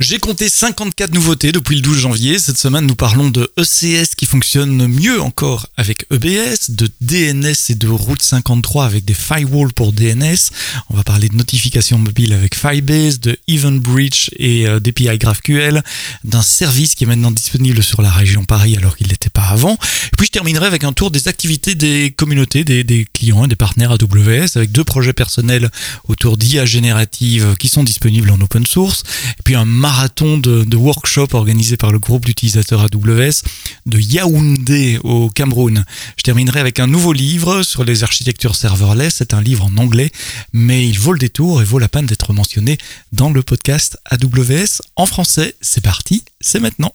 J'ai compté 54 nouveautés depuis le 12 janvier. Cette semaine, nous parlons de ECS qui fonctionne mieux encore avec EBS, de DNS et de Route 53 avec des firewalls pour DNS. On va parler de notifications mobiles avec Firebase, de EventBridge et euh, d'API GraphQL, d'un service qui est maintenant disponible sur la région Paris alors qu'il n'était pas avant. Et puis je terminerai avec un tour des activités des communautés, des, des clients et des partenaires AWS avec deux projets personnels autour d'IA générative qui sont disponibles en open source. Et puis un marathon de, workshops organisé par le groupe d'utilisateurs AWS de Yaoundé au Cameroun. Je terminerai avec un nouveau livre sur les architectures serverless. C'est un livre en anglais, mais il vaut le détour et vaut la peine d'être mentionné dans le podcast AWS en français. C'est parti, c'est maintenant.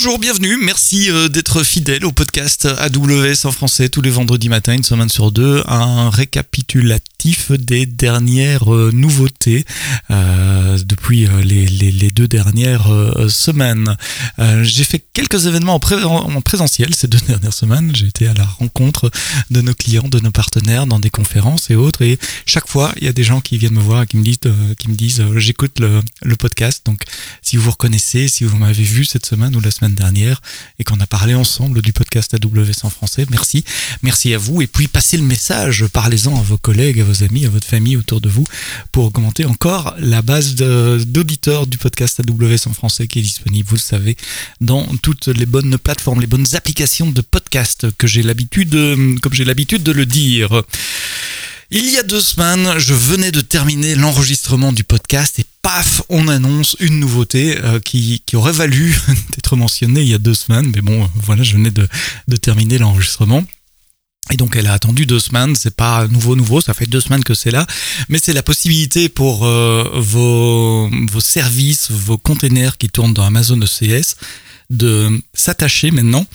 Bonjour, bienvenue, merci euh, d'être fidèle au podcast AWS en français tous les vendredis matins, une semaine sur deux, un récapitulatif des dernières euh, nouveautés euh, depuis euh, les, deux dernières semaines. J'ai fait quelques événements en, pré en, présentiel ces deux dernières semaines, j'ai été à la rencontre de nos clients, de nos partenaires dans des conférences et autres, et chaque fois il y a des gens qui viennent me voir, qui me disent, qui me disent j'écoute le, le podcast, donc si vous vous reconnaissez, si vous m'avez vu cette semaine ou la semaine dernière et qu'on a parlé ensemble du podcast AWS en français. Merci. Merci à vous. Et puis passez le message, parlez-en à vos collègues, à vos amis, à votre famille autour de vous pour augmenter encore la base d'auditeurs du podcast AWS en français qui est disponible, vous le savez, dans toutes les bonnes plateformes, les bonnes applications de podcast que j'ai l'habitude, comme j'ai l'habitude de le dire. Il y a deux semaines, je venais de terminer l'enregistrement du podcast et paf, on annonce une nouveauté euh, qui, aurait valu d'être mentionnée il y a deux semaines. Mais bon, voilà, je venais de terminer l'enregistrement. Et donc elle a attendu deux semaines, c'est pas nouveau nouveau, ça fait deux semaines que c'est là, mais c'est la possibilité pour euh, vos, services, vos containers qui tournent dans Amazon ECS de s'attacher maintenant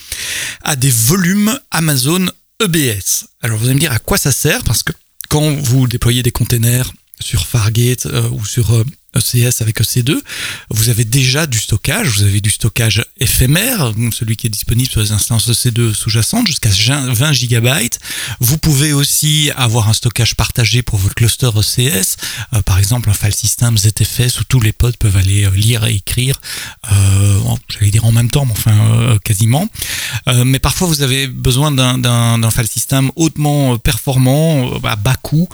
à des volumes Amazon EBS. Alors vous allez me dire à quoi ça sert? Parce que quand vous déployez des containers sur Fargate euh, ou sur euh, ECS avec EC2, vous avez déjà du stockage, vous avez du stockage éphémère, celui qui est disponible sur les instances EC2 sous-jacentes jusqu'à 20 gigabytes. Vous pouvez aussi avoir un stockage partagé pour votre cluster ECS, euh, par exemple un file system ZFS où tous les pods peuvent aller euh, lire et écrire, euh, j'allais dire en même temps, mais enfin quasiment. Mais parfois vous avez besoin d'un file system hautement performant, à bas coût,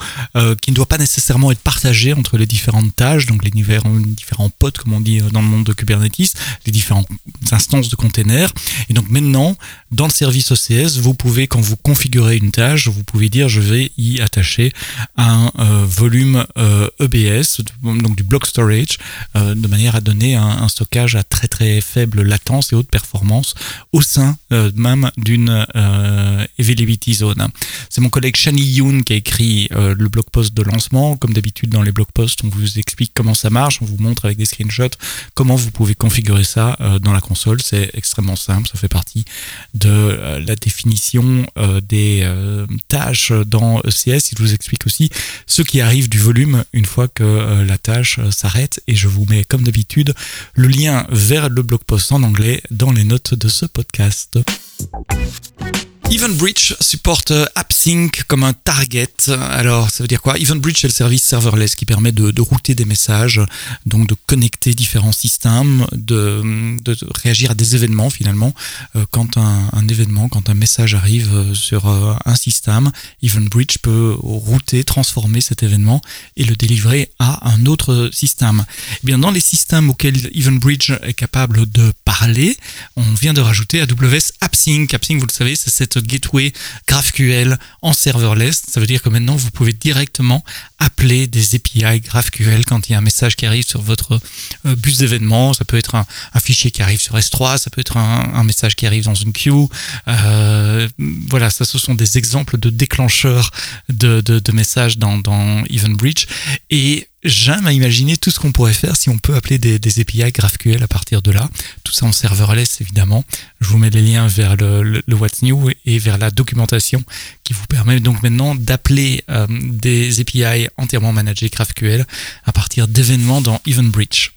qui ne doit pas nécessairement être partagé entre les différentes tâches, donc les différents, différents pods, comme on dit dans le monde de Kubernetes, les différentes instances de containers. Et donc maintenant, dans le service OCS, vous pouvez, quand vous configurez une tâche, vous pouvez dire je vais y attacher un euh, volume euh, EBS, donc du block storage, euh, de manière à donner un, un, stockage à très très faible latence et haute performance au sein euh, même d'une euh, availability zone. C'est mon collègue Shani Yoon qui a écrit le blog post de lancement. Comme d'habitude dans les blog posts, on vous explique comment ça marche, on vous montre avec des screenshots comment vous pouvez configurer ça euh, dans la console. C'est extrêmement simple, ça fait partie de euh, la définition euh, des tâches dans ECS. Il vous explique aussi ce qui arrive du volume une fois que la tâche s'arrête. Et je vous mets comme d'habitude le lien vers le blog post en anglais dans les notes de ce podcast. EventBridge supporte AppSync comme un target. Alors, ça veut dire quoi? EventBridge, c'est le service serverless qui permet de, router des messages, donc de connecter différents systèmes, de, réagir à des événements finalement. Euh, quand un, événement, quand un message arrive sur euh, un système, EventBridge peut router, transformer cet événement et le délivrer à un autre système. Eh bien, dans les systèmes auxquels EventBridge est capable de parler, on vient de rajouter AWS AppSync. AppSync, vous le savez, c'est cette gateway GraphQL en serverless. Ça veut dire que maintenant, vous pouvez directement appeler des API GraphQL quand il y a un message qui arrive sur votre euh, bus d'événements. Ça peut être un, fichier qui arrive sur S3, ça peut être un, message qui arrive dans une queue. Euh, voilà, ça, ce sont des exemples de déclencheurs de, messages dans, dans EventBridge. Et j'aime imaginer tout ce qu'on pourrait faire si on peut appeler des, API GraphQL à partir de là. Tout ça en serverless, évidemment. Je vous mets les liens vers le, What's New et vers la documentation qui vous permet donc maintenant d'appeler euh, des API entièrement managés GraphQL à partir d'événements dans EventBridge.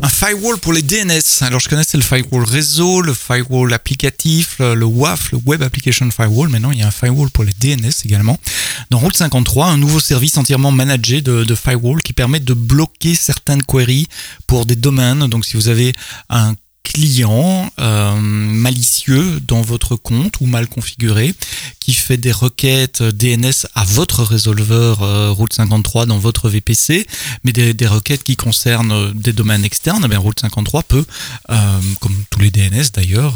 Un firewall pour les DNS. Alors je connaissais le firewall réseau, le firewall applicatif, le, WAF, le Web Application Firewall. Maintenant il y a un firewall pour les DNS également. Dans Route 53, un nouveau service entièrement managé de, firewall qui permet de bloquer certaines queries pour des domaines. Donc si vous avez un client euh, malicieux dans votre compte ou mal configuré qui fait des requêtes DNS à votre résolveur euh, Route 53 dans votre VPC, mais des, requêtes qui concernent euh, des domaines externes, eh bien Route 53 peut, comme tous les DNS d'ailleurs,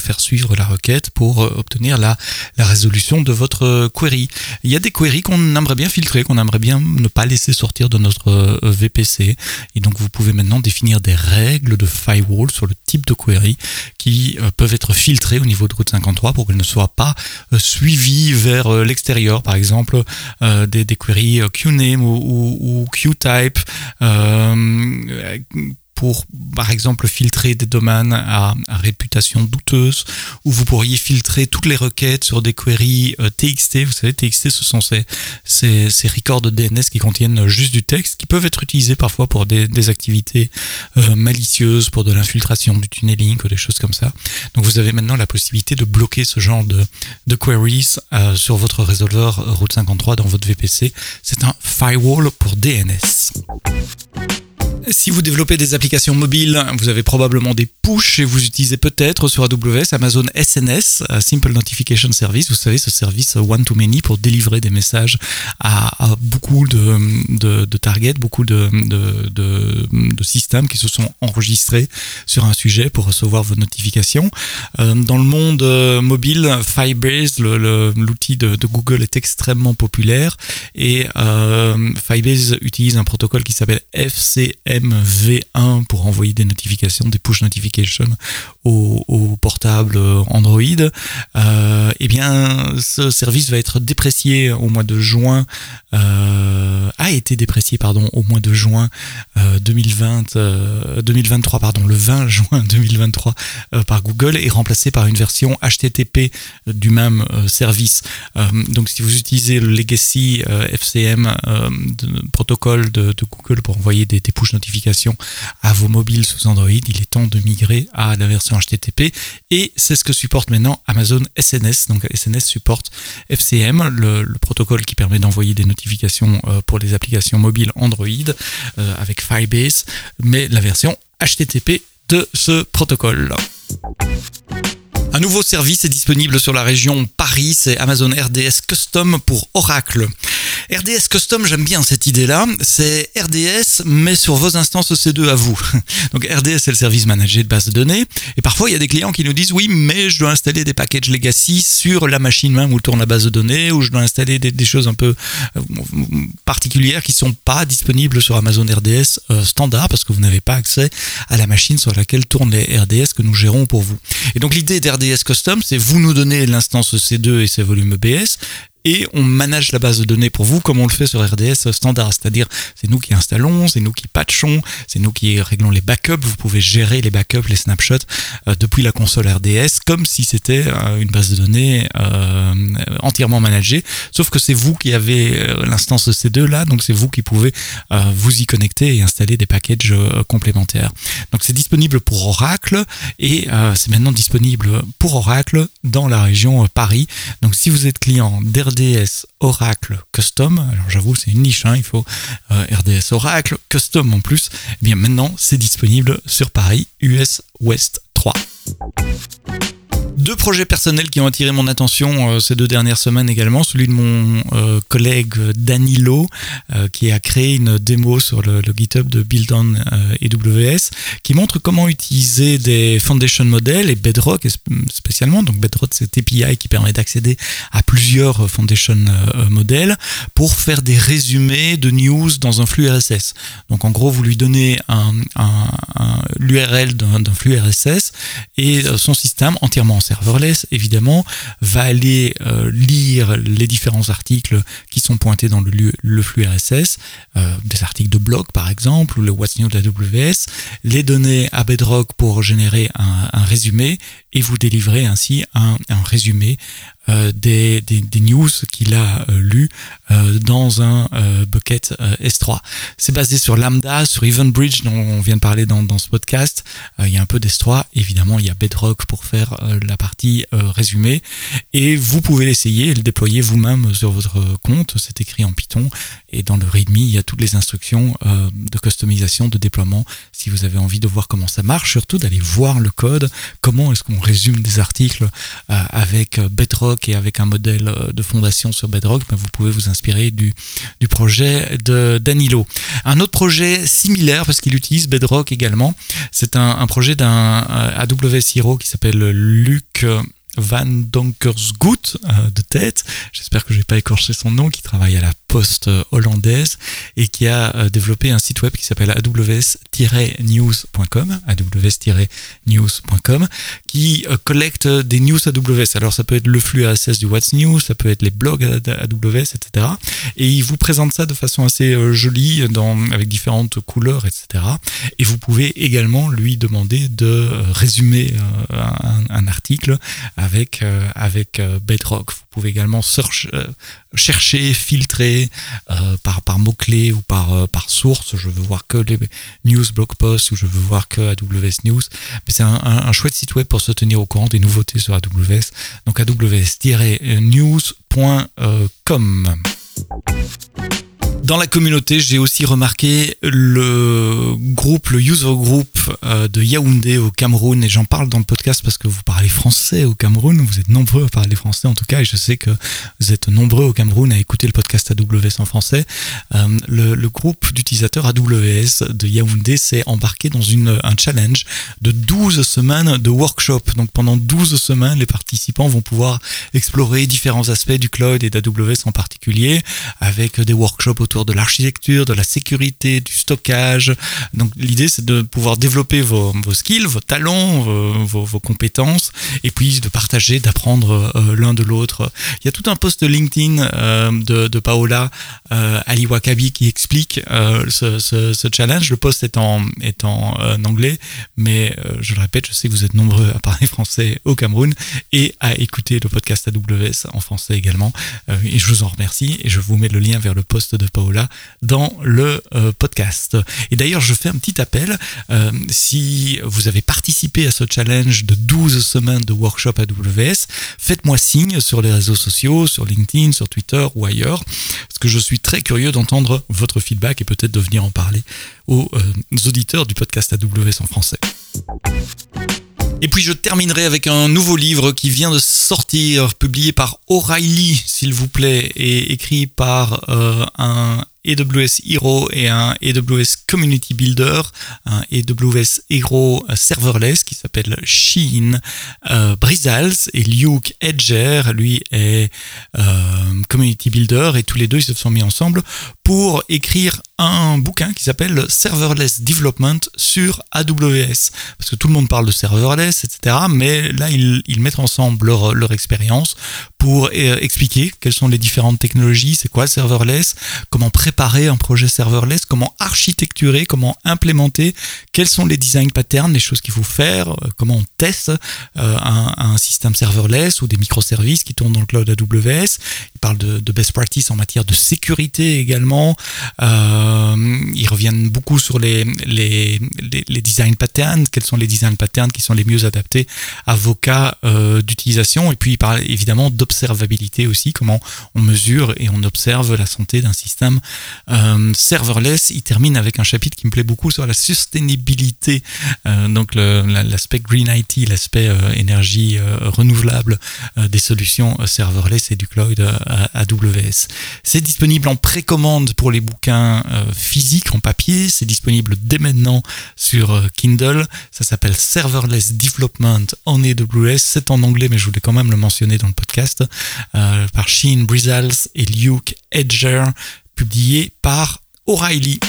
faire suivre la requête pour obtenir la, la résolution de votre query. Il y a des queries qu'on aimerait bien filtrer, qu'on aimerait bien ne pas laisser sortir de notre VPC, et donc vous pouvez maintenant définir des règles de firewall sur le type de queries qui euh, peuvent être filtrées au niveau de route 53 pour qu'elles ne soient pas euh, suivies vers euh, l'extérieur. Par exemple, des, des queries QNAME ou, ou, ou QType pour, par exemple, filtrer des domaines à, réputation douteuse, ou vous pourriez filtrer toutes les requêtes sur des queries TXT. Vous savez, TXT, ce sont ces, ces, ces records de DNS qui contiennent juste du texte, qui peuvent être utilisés parfois pour des, des activités euh, malicieuses, pour de l'infiltration, du tunneling, ou des choses comme ça. Donc vous avez maintenant la possibilité de bloquer ce genre de, de queries euh, sur votre résolveur Route 53 dans votre VPC. C'est un firewall pour DNS. Si vous développez des applications mobiles, vous avez probablement des push et vous utilisez peut-être sur AWS Amazon SNS, euh, Simple Notification Service. Vous savez, ce service one-to-many pour délivrer des messages à, beaucoup de, targets, beaucoup de, systèmes qui se sont enregistrés sur un sujet pour recevoir vos notifications. Euh, dans le monde euh, mobile, Firebase, l'outil de, Google, est extrêmement populaire et Firebase utilise un protocole qui s'appelle FCM MV1 pour envoyer des notifications, des push notifications au, au portable Android, euh, eh bien ce service va être déprécié au mois de juin, euh, a été déprécié pardon au mois de juin 2020, euh, 2023 pardon le 20 juin 2023 par Google et remplacé par une version HTTP du même service. donc si vous utilisez le legacy FCM protocole de, Google pour envoyer des, push notifications à vos mobiles sous Android, il est temps de migrer à la version HTTP et c'est ce que supporte maintenant Amazon SNS. Donc SNS supporte FCM, le, protocole qui permet d'envoyer des notifications euh, pour les applications mobiles Android euh, avec Firebase, la version HTTP de ce protocole. Un nouveau service est disponible sur la région Paris, c'est Amazon RDS Custom pour Oracle. RDS Custom, j'aime bien cette idée-là. C'est RDS, mais sur vos instances EC2 à vous. Donc RDS, c'est le service managé de base de données. Et parfois, il y a des clients qui nous disent oui, mais je dois installer des packages legacy sur la machine même où tourne la base de données, ou je dois installer des, choses un peu euh, particulières qui sont pas disponibles sur Amazon RDS euh, standard parce que vous n'avez pas accès à la machine sur laquelle tournent les RDS que nous gérons pour vous. Et donc l'idée d'RDS Custom, c'est vous nous donner l'instance EC2 et ses volumes EBS et on manage la base de données pour vous comme on le fait sur RDS standard. C'est-à-dire, c'est nous qui installons, c'est nous qui patchons, c'est nous qui réglons les backups. Vous pouvez gérer les backups, les snapshots euh, depuis la console RDS comme si c'était euh, une base de données euh, entièrement managée. Sauf que c'est vous qui avez l'instance C2 là, donc c'est vous qui pouvez vous y connecter et installer des packages complémentaires. Donc c'est disponible pour Oracle et c'est maintenant disponible pour Oracle dans la région Paris. Donc si vous êtes client d'RDS RDS Oracle Custom. Alors j'avoue, c'est une niche, hein, il faut euh, RDS Oracle Custom en plus. Eh bien maintenant, c'est disponible sur Paris US West 3 deux projets personnels qui ont attiré mon attention euh, ces deux dernières semaines également. Celui de mon euh, collègue Danilo, euh, qui a créé une démo sur le, GitHub de Build on AWS, qui montre comment utiliser des foundation models et Bedrock spécialement. Donc Bedrock, c'est API qui permet d'accéder à plusieurs foundation models pour faire des résumés de news dans un flux RSS. Donc en gros, vous lui donnez un, l'URL d'un flux RSS et son système entièrement en serverless évidemment, va aller lire les différents articles qui sont pointés dans le, le flux RSS, des articles de blog par exemple, ou le What's New de AWS, les donner à Bedrock pour générer un, résumé et vous délivrer ainsi un, résumé euh, des, des, des, news qu'il a euh, lu euh, dans un bucket S3. C'est basé sur Lambda, sur EventBridge dont on vient de parler dans, dans ce podcast. il y a un peu d'S3, évidemment il y a Bedrock pour faire la partie résumé et vous pouvez l'essayer et le déployer vous-même sur votre compte. C'est écrit en Python et dans le README il y a toutes les instructions de customisation, de déploiement si vous avez envie de voir comment ça marche, surtout d'aller voir le code, comment est-ce qu'on résume des articles avec Bedrock et avec un modèle euh, de fondation sur Bedrock, ben, vous pouvez vous inspirer du, du projet de Danilo. Un autre projet similaire, parce qu'il utilise Bedrock également, c'est un, projet d'un euh, AWS Hero qui s'appelle Luc Van Donkersgoed euh, de tête, j'espère que je vais pas écorché son nom, qui travaille à la poste hollandaise et qui a euh, développé un site web qui s'appelle aws-news.com, aws-news.com, qui euh, collecte des news AWS. Alors ça peut être le flux RSS du What's News, ça peut être les blogs AWS, etc. Et il vous présente ça de façon assez jolie, dans, avec différentes couleurs, etc. Et vous pouvez également lui demander de résumer un, un article avec, euh, avec euh, Bedrock. Vous pouvez également search, euh, chercher, filtrer par, par mots-clés ou par, par source. Je veux voir que les news blog posts ou je veux voir que AWS News. Mais c'est un, un, chouette site web pour se tenir au courant des nouveautés sur AWS. Donc aws-news.com. Dans la communauté, j'ai aussi remarqué le groupe, le user group euh, de Yaoundé au Cameroun, et j'en parle dans le podcast parce que vous parlez français au Cameroun, vous êtes nombreux à parler français en tout cas, et je sais que vous êtes nombreux au Cameroun à écouter le podcast AWS en français. Euh, le, groupe d'utilisateurs AWS de Yaoundé s'est embarqué dans une, un challenge de 12 semaines de workshop. Donc pendant 12 semaines, les participants vont pouvoir explorer différents aspects du cloud et d'AWS en particulier, avec des workshops autour de l'architecture, de la sécurité, du stockage. Donc l'idée c'est de pouvoir développer vos, vos skills, vos talents, vos, vos, compétences, et puis de partager, d'apprendre euh, l'un de l'autre. Il y a tout un post LinkedIn euh, de, Paola euh, Ali Wakabi qui explique ce, ce, ce, challenge. Le post est en, est en anglais, mais je le répète, je sais que vous êtes nombreux à parler français au Cameroun et à écouter le podcast AWS en français également. et je vous en remercie et je vous mets le lien vers le post de Paola dans le euh, podcast. Et d'ailleurs, je fais un petit appel. Euh, si vous avez participé à ce challenge de 12 semaines de workshop AWS, faites-moi signe sur les réseaux sociaux, sur LinkedIn, sur Twitter ou ailleurs, parce que je suis très curieux d'entendre votre feedback et peut-être de venir en parler aux euh, auditeurs du podcast AWS en français. Et puis je terminerai avec un nouveau livre qui vient de sortir, publié par O'Reilly, s'il vous plaît, et écrit par euh, un AWS Hero et un AWS Community Builder, un AWS Hero serverless qui s'appelle Sheen euh, Brizals et Luke Edger, lui est euh, Community Builder et tous les deux ils se sont mis ensemble pour écrire un bouquin qui s'appelle Serverless Development sur AWS. Parce que tout le monde parle de serverless, etc. Mais là, ils, mettent ensemble leur, leur expérience pour euh, expliquer quelles sont les différentes technologies, c'est quoi serverless, comment préparer un projet serverless, comment architecturer, comment implémenter, quels sont les design patterns, les choses qu'il faut faire, euh, comment on teste euh, un, un, système serverless ou des microservices qui tournent dans le cloud AWS. Ils parlent de, best practice en matière de sécurité également. Euh, ils reviennent beaucoup sur les, design patterns, quels sont les design patterns qui sont les mieux adaptés à vos cas euh, d'utilisation. Et puis ils parlent évidemment d'observation observabilité aussi, comment on mesure et on observe la santé d'un système euh, serverless. Il termine avec un chapitre qui me plaît beaucoup sur la sustainabilité, euh, donc l'aspect green IT, l'aspect euh, énergie euh, renouvelable des solutions serverless et du cloud AWS. C'est disponible en précommande pour les bouquins physiques en papier, c'est disponible dès maintenant sur Kindle, ça s'appelle Serverless Development en AWS, c'est en anglais mais je voulais quand même le mentionner dans le podcast par Sheen Brizals et Luke Edger, publié par O'Reilly.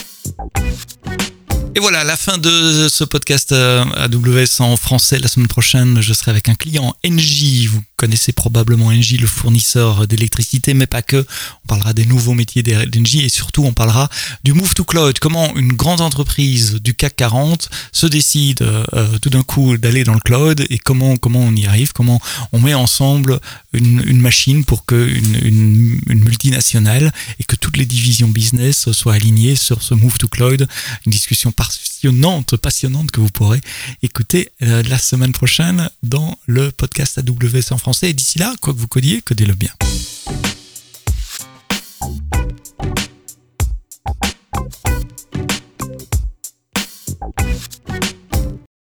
Et voilà, la fin de ce podcast euh, AWS en français. La semaine prochaine, je serai avec un client NJ. Vous connaissez probablement NJ, le fournisseur d'électricité, mais pas que. On parlera des nouveaux métiers d'NJ et surtout on parlera du move to cloud. Comment une grande entreprise du CAC 40 se décide euh, tout d'un coup d'aller dans le cloud et comment comment on y arrive, comment on met ensemble une, machine pour que une, multinationale et que toutes les divisions business soient alignées sur ce move to cloud. Une discussion passionnante, passionnante que vous pourrez écouter euh, la semaine prochaine dans le podcast AWS en français. Et d'ici là, quoi que vous codiez, codez-le bien.